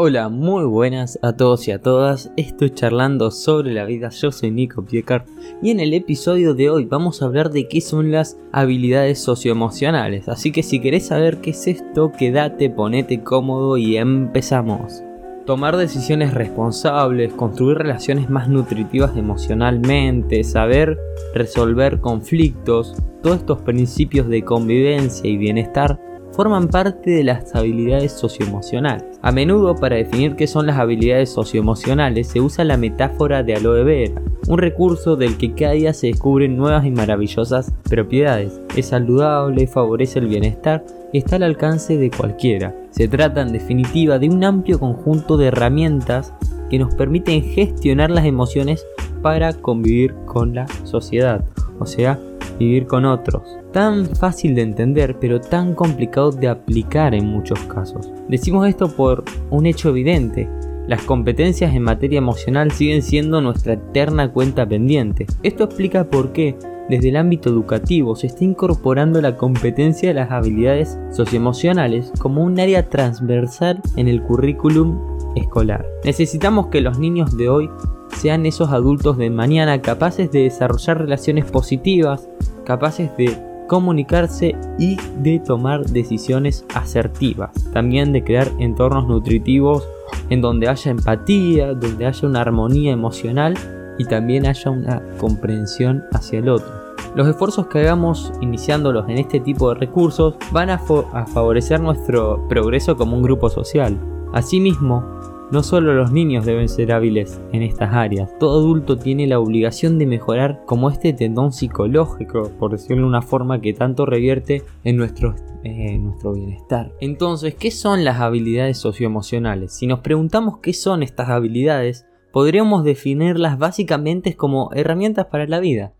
Hola, muy buenas a todos y a todas. Estoy charlando sobre la vida. Yo soy Nico Piecar y en el episodio de hoy vamos a hablar de qué son las habilidades socioemocionales. Así que si querés saber qué es esto, quédate, ponete cómodo y empezamos. Tomar decisiones responsables, construir relaciones más nutritivas emocionalmente, saber resolver conflictos, todos estos principios de convivencia y bienestar forman parte de las habilidades socioemocionales. A menudo para definir qué son las habilidades socioemocionales se usa la metáfora de aloe vera, un recurso del que cada día se descubren nuevas y maravillosas propiedades. Es saludable, favorece el bienestar y está al alcance de cualquiera. Se trata en definitiva de un amplio conjunto de herramientas que nos permiten gestionar las emociones para convivir con la sociedad, o sea, vivir con otros. Tan fácil de entender, pero tan complicado de aplicar en muchos casos. Decimos esto por un hecho evidente. Las competencias en materia emocional siguen siendo nuestra eterna cuenta pendiente. Esto explica por qué desde el ámbito educativo se está incorporando la competencia de las habilidades socioemocionales como un área transversal en el currículum escolar. Necesitamos que los niños de hoy sean esos adultos de mañana capaces de desarrollar relaciones positivas, capaces de comunicarse y de tomar decisiones asertivas. También de crear entornos nutritivos en donde haya empatía, donde haya una armonía emocional y también haya una comprensión hacia el otro. Los esfuerzos que hagamos iniciándolos en este tipo de recursos van a, favorecer nuestro progreso como un grupo social. Asimismo, no solo los niños deben ser hábiles en estas áreas, todo adulto tiene la obligación de mejorar como este tendón psicológico, por decirlo de una forma que tanto revierte en nuestro, eh, nuestro bienestar. Entonces, ¿qué son las habilidades socioemocionales? Si nos preguntamos qué son estas habilidades, podríamos definirlas básicamente como herramientas para la vida.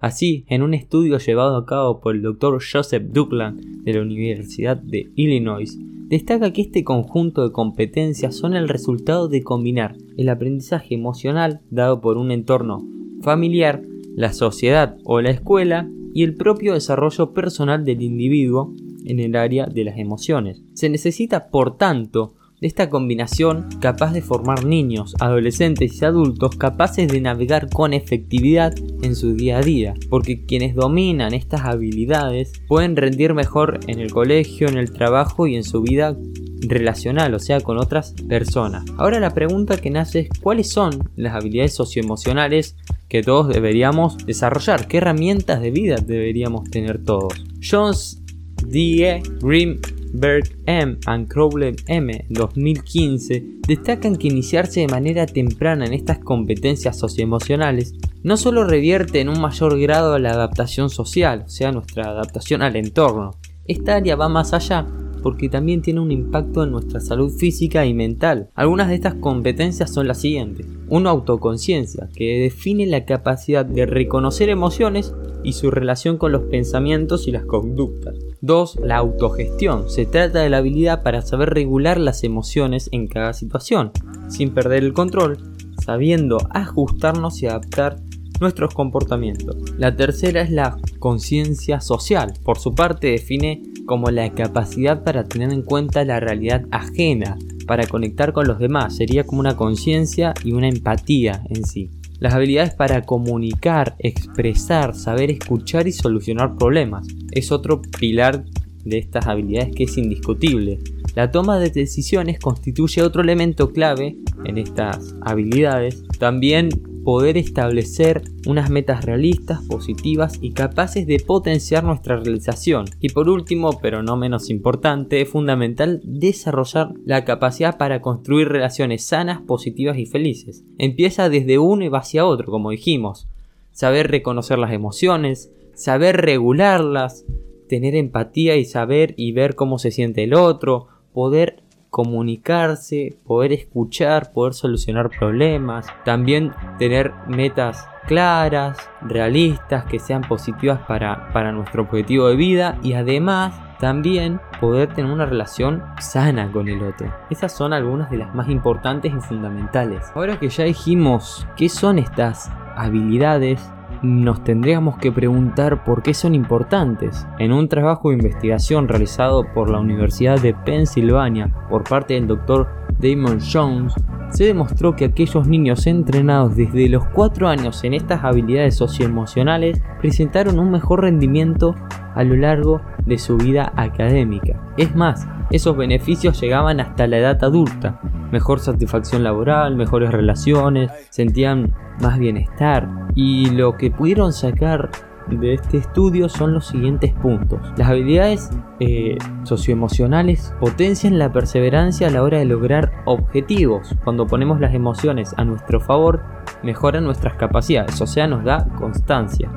Así, en un estudio llevado a cabo por el Dr. Joseph Duckland de la Universidad de Illinois, destaca que este conjunto de competencias son el resultado de combinar el aprendizaje emocional dado por un entorno familiar, la sociedad o la escuela y el propio desarrollo personal del individuo en el área de las emociones. Se necesita, por tanto, esta combinación capaz de formar niños, adolescentes y adultos capaces de navegar con efectividad en su día a día, porque quienes dominan estas habilidades pueden rendir mejor en el colegio, en el trabajo y en su vida relacional, o sea, con otras personas. Ahora la pregunta que nace es cuáles son las habilidades socioemocionales que todos deberíamos desarrollar, qué herramientas de vida deberíamos tener todos. Jones D. Grimm Berg M. and Crowley M. 2015 destacan que iniciarse de manera temprana en estas competencias socioemocionales no solo revierte en un mayor grado la adaptación social, o sea, nuestra adaptación al entorno. Esta área va más allá porque también tiene un impacto en nuestra salud física y mental. Algunas de estas competencias son las siguientes. Uno, autoconciencia, que define la capacidad de reconocer emociones y su relación con los pensamientos y las conductas. 2. La autogestión. Se trata de la habilidad para saber regular las emociones en cada situación, sin perder el control, sabiendo ajustarnos y adaptar nuestros comportamientos. La tercera es la conciencia social. Por su parte define como la capacidad para tener en cuenta la realidad ajena, para conectar con los demás. Sería como una conciencia y una empatía en sí. Las habilidades para comunicar, expresar, saber escuchar y solucionar problemas. Es otro pilar de estas habilidades que es indiscutible. La toma de decisiones constituye otro elemento clave en estas habilidades. También poder establecer unas metas realistas, positivas y capaces de potenciar nuestra realización. Y por último, pero no menos importante, es fundamental desarrollar la capacidad para construir relaciones sanas, positivas y felices. Empieza desde uno y va hacia otro, como dijimos. Saber reconocer las emociones, saber regularlas, tener empatía y saber y ver cómo se siente el otro, poder comunicarse, poder escuchar, poder solucionar problemas, también tener metas claras, realistas, que sean positivas para, para nuestro objetivo de vida y además también poder tener una relación sana con el otro. Esas son algunas de las más importantes y fundamentales. Ahora que ya dijimos qué son estas habilidades, nos tendríamos que preguntar por qué son importantes. En un trabajo de investigación realizado por la Universidad de Pensilvania por parte del doctor Damon Jones, se demostró que aquellos niños entrenados desde los 4 años en estas habilidades socioemocionales presentaron un mejor rendimiento a lo largo de su vida académica. Es más, esos beneficios llegaban hasta la edad adulta. Mejor satisfacción laboral, mejores relaciones, sentían más bienestar. Y lo que pudieron sacar de este estudio son los siguientes puntos. Las habilidades eh, socioemocionales potencian la perseverancia a la hora de lograr objetivos. Cuando ponemos las emociones a nuestro favor, mejoran nuestras capacidades, o sea, nos da constancia.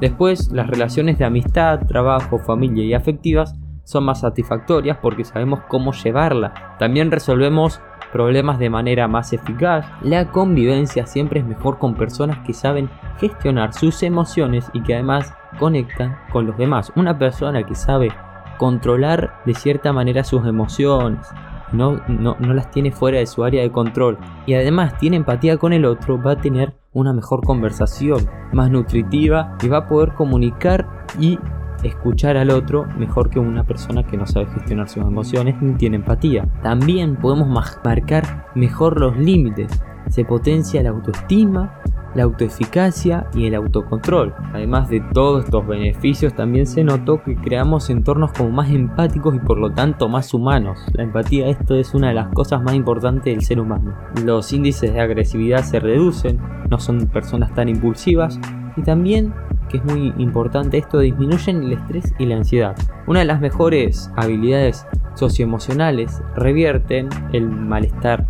Después, las relaciones de amistad, trabajo, familia y afectivas son más satisfactorias porque sabemos cómo llevarla. También resolvemos problemas de manera más eficaz. La convivencia siempre es mejor con personas que saben gestionar sus emociones y que además conectan con los demás. Una persona que sabe controlar de cierta manera sus emociones, no, no, no, las tiene fuera de su área de control y además tiene empatía con el otro, va a tener una mejor conversación, más nutritiva y va a poder comunicar y escuchar al otro mejor que una persona que no sabe gestionar sus emociones ni tiene empatía. También podemos marcar mejor los límites. Se potencia la autoestima, la autoeficacia y el autocontrol. Además de todos estos beneficios, también se notó que creamos entornos como más empáticos y por lo tanto más humanos. La empatía, esto es una de las cosas más importantes del ser humano. Los índices de agresividad se reducen, no son personas tan impulsivas y también que es muy importante esto, disminuyen el estrés y la ansiedad. Una de las mejores habilidades socioemocionales revierten el malestar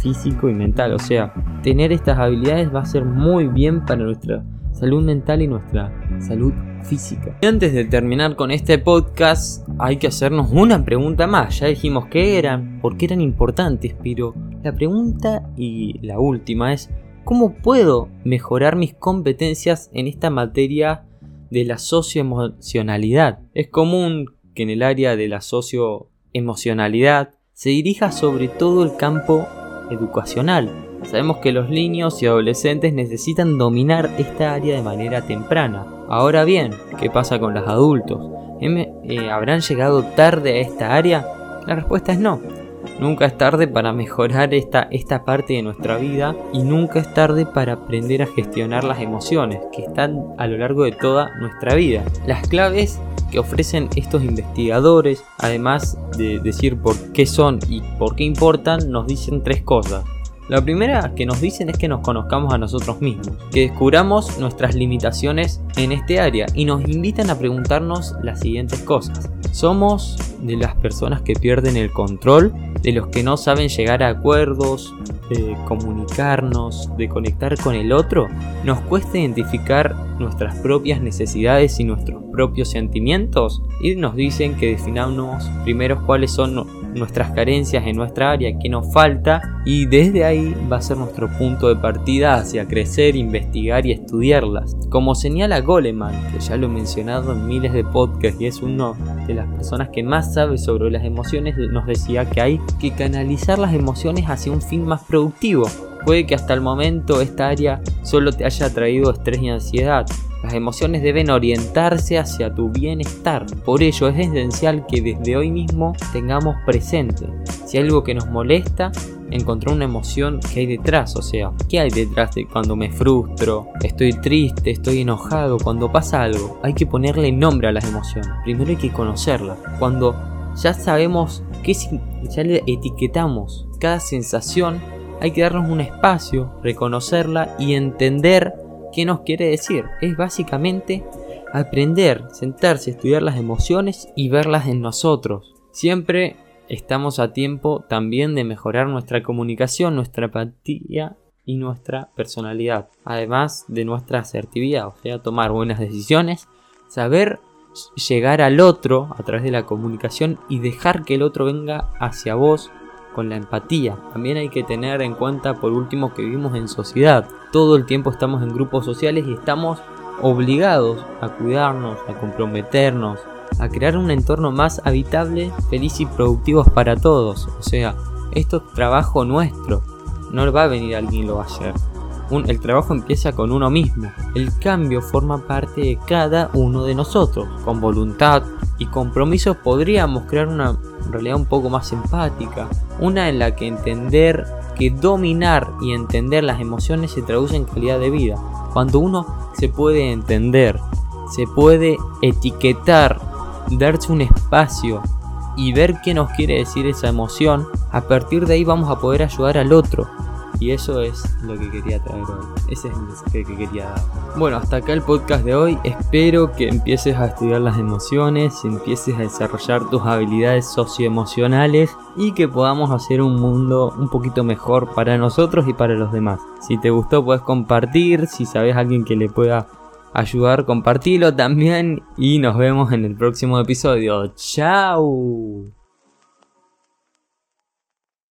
físico y mental. O sea, tener estas habilidades va a ser muy bien para nuestra salud mental y nuestra salud física. Y antes de terminar con este podcast, hay que hacernos una pregunta más. Ya dijimos qué eran, por qué eran importantes, pero la pregunta y la última es ¿Cómo puedo mejorar mis competencias en esta materia de la socioemocionalidad? Es común que en el área de la socioemocionalidad se dirija sobre todo el campo educacional. Sabemos que los niños y adolescentes necesitan dominar esta área de manera temprana. Ahora bien, ¿qué pasa con los adultos? Eh, ¿Habrán llegado tarde a esta área? La respuesta es no. Nunca es tarde para mejorar esta, esta parte de nuestra vida y nunca es tarde para aprender a gestionar las emociones que están a lo largo de toda nuestra vida. Las claves que ofrecen estos investigadores, además de decir por qué son y por qué importan, nos dicen tres cosas. La primera que nos dicen es que nos conozcamos a nosotros mismos, que descubramos nuestras limitaciones en este área y nos invitan a preguntarnos las siguientes cosas. ¿Somos de las personas que pierden el control? ¿De los que no saben llegar a acuerdos? ¿De comunicarnos? ¿De conectar con el otro? ¿Nos cuesta identificar nuestras propias necesidades y nuestros propios sentimientos? Y nos dicen que definamos primero cuáles son nuestras carencias en nuestra área, qué nos falta y desde ahí va a ser nuestro punto de partida hacia crecer, investigar y estudiarlas. Como señala Goleman, que ya lo he mencionado en miles de podcasts y es uno de las personas que más sabe sobre las emociones, nos decía que hay que canalizar las emociones hacia un fin más productivo. Puede que hasta el momento esta área solo te haya traído estrés y ansiedad, las emociones deben orientarse hacia tu bienestar. Por ello es esencial que desde hoy mismo tengamos presente si algo que nos molesta, encontrar una emoción que hay detrás. O sea, ¿qué hay detrás de cuando me frustro? Estoy triste, estoy enojado. Cuando pasa algo, hay que ponerle nombre a las emociones. Primero hay que conocerlas. Cuando ya sabemos qué ya le etiquetamos cada sensación, hay que darnos un espacio, reconocerla y entender ¿Qué nos quiere decir? Es básicamente aprender, sentarse, estudiar las emociones y verlas en nosotros. Siempre estamos a tiempo también de mejorar nuestra comunicación, nuestra empatía y nuestra personalidad, además de nuestra asertividad, o sea, tomar buenas decisiones, saber llegar al otro a través de la comunicación y dejar que el otro venga hacia vos con la empatía. También hay que tener en cuenta por último que vivimos en sociedad. Todo el tiempo estamos en grupos sociales y estamos obligados a cuidarnos, a comprometernos, a crear un entorno más habitable, feliz y productivo para todos. O sea, esto es trabajo nuestro. No va a venir alguien y lo va a hacer. el trabajo empieza con uno mismo. El cambio forma parte de cada uno de nosotros. Con voluntad y compromiso podríamos crear una realidad un poco más empática. Una en la que entender que dominar y entender las emociones se traduce en calidad de vida. Cuando uno se puede entender, se puede etiquetar, darse un espacio y ver qué nos quiere decir esa emoción, a partir de ahí vamos a poder ayudar al otro. Y eso es lo que quería traer hoy. Ese es el mensaje que quería dar. Bueno, hasta acá el podcast de hoy. Espero que empieces a estudiar las emociones, empieces a desarrollar tus habilidades socioemocionales y que podamos hacer un mundo un poquito mejor para nosotros y para los demás. Si te gustó puedes compartir, si sabes a alguien que le pueda ayudar, compartilo también y nos vemos en el próximo episodio. ¡Chao!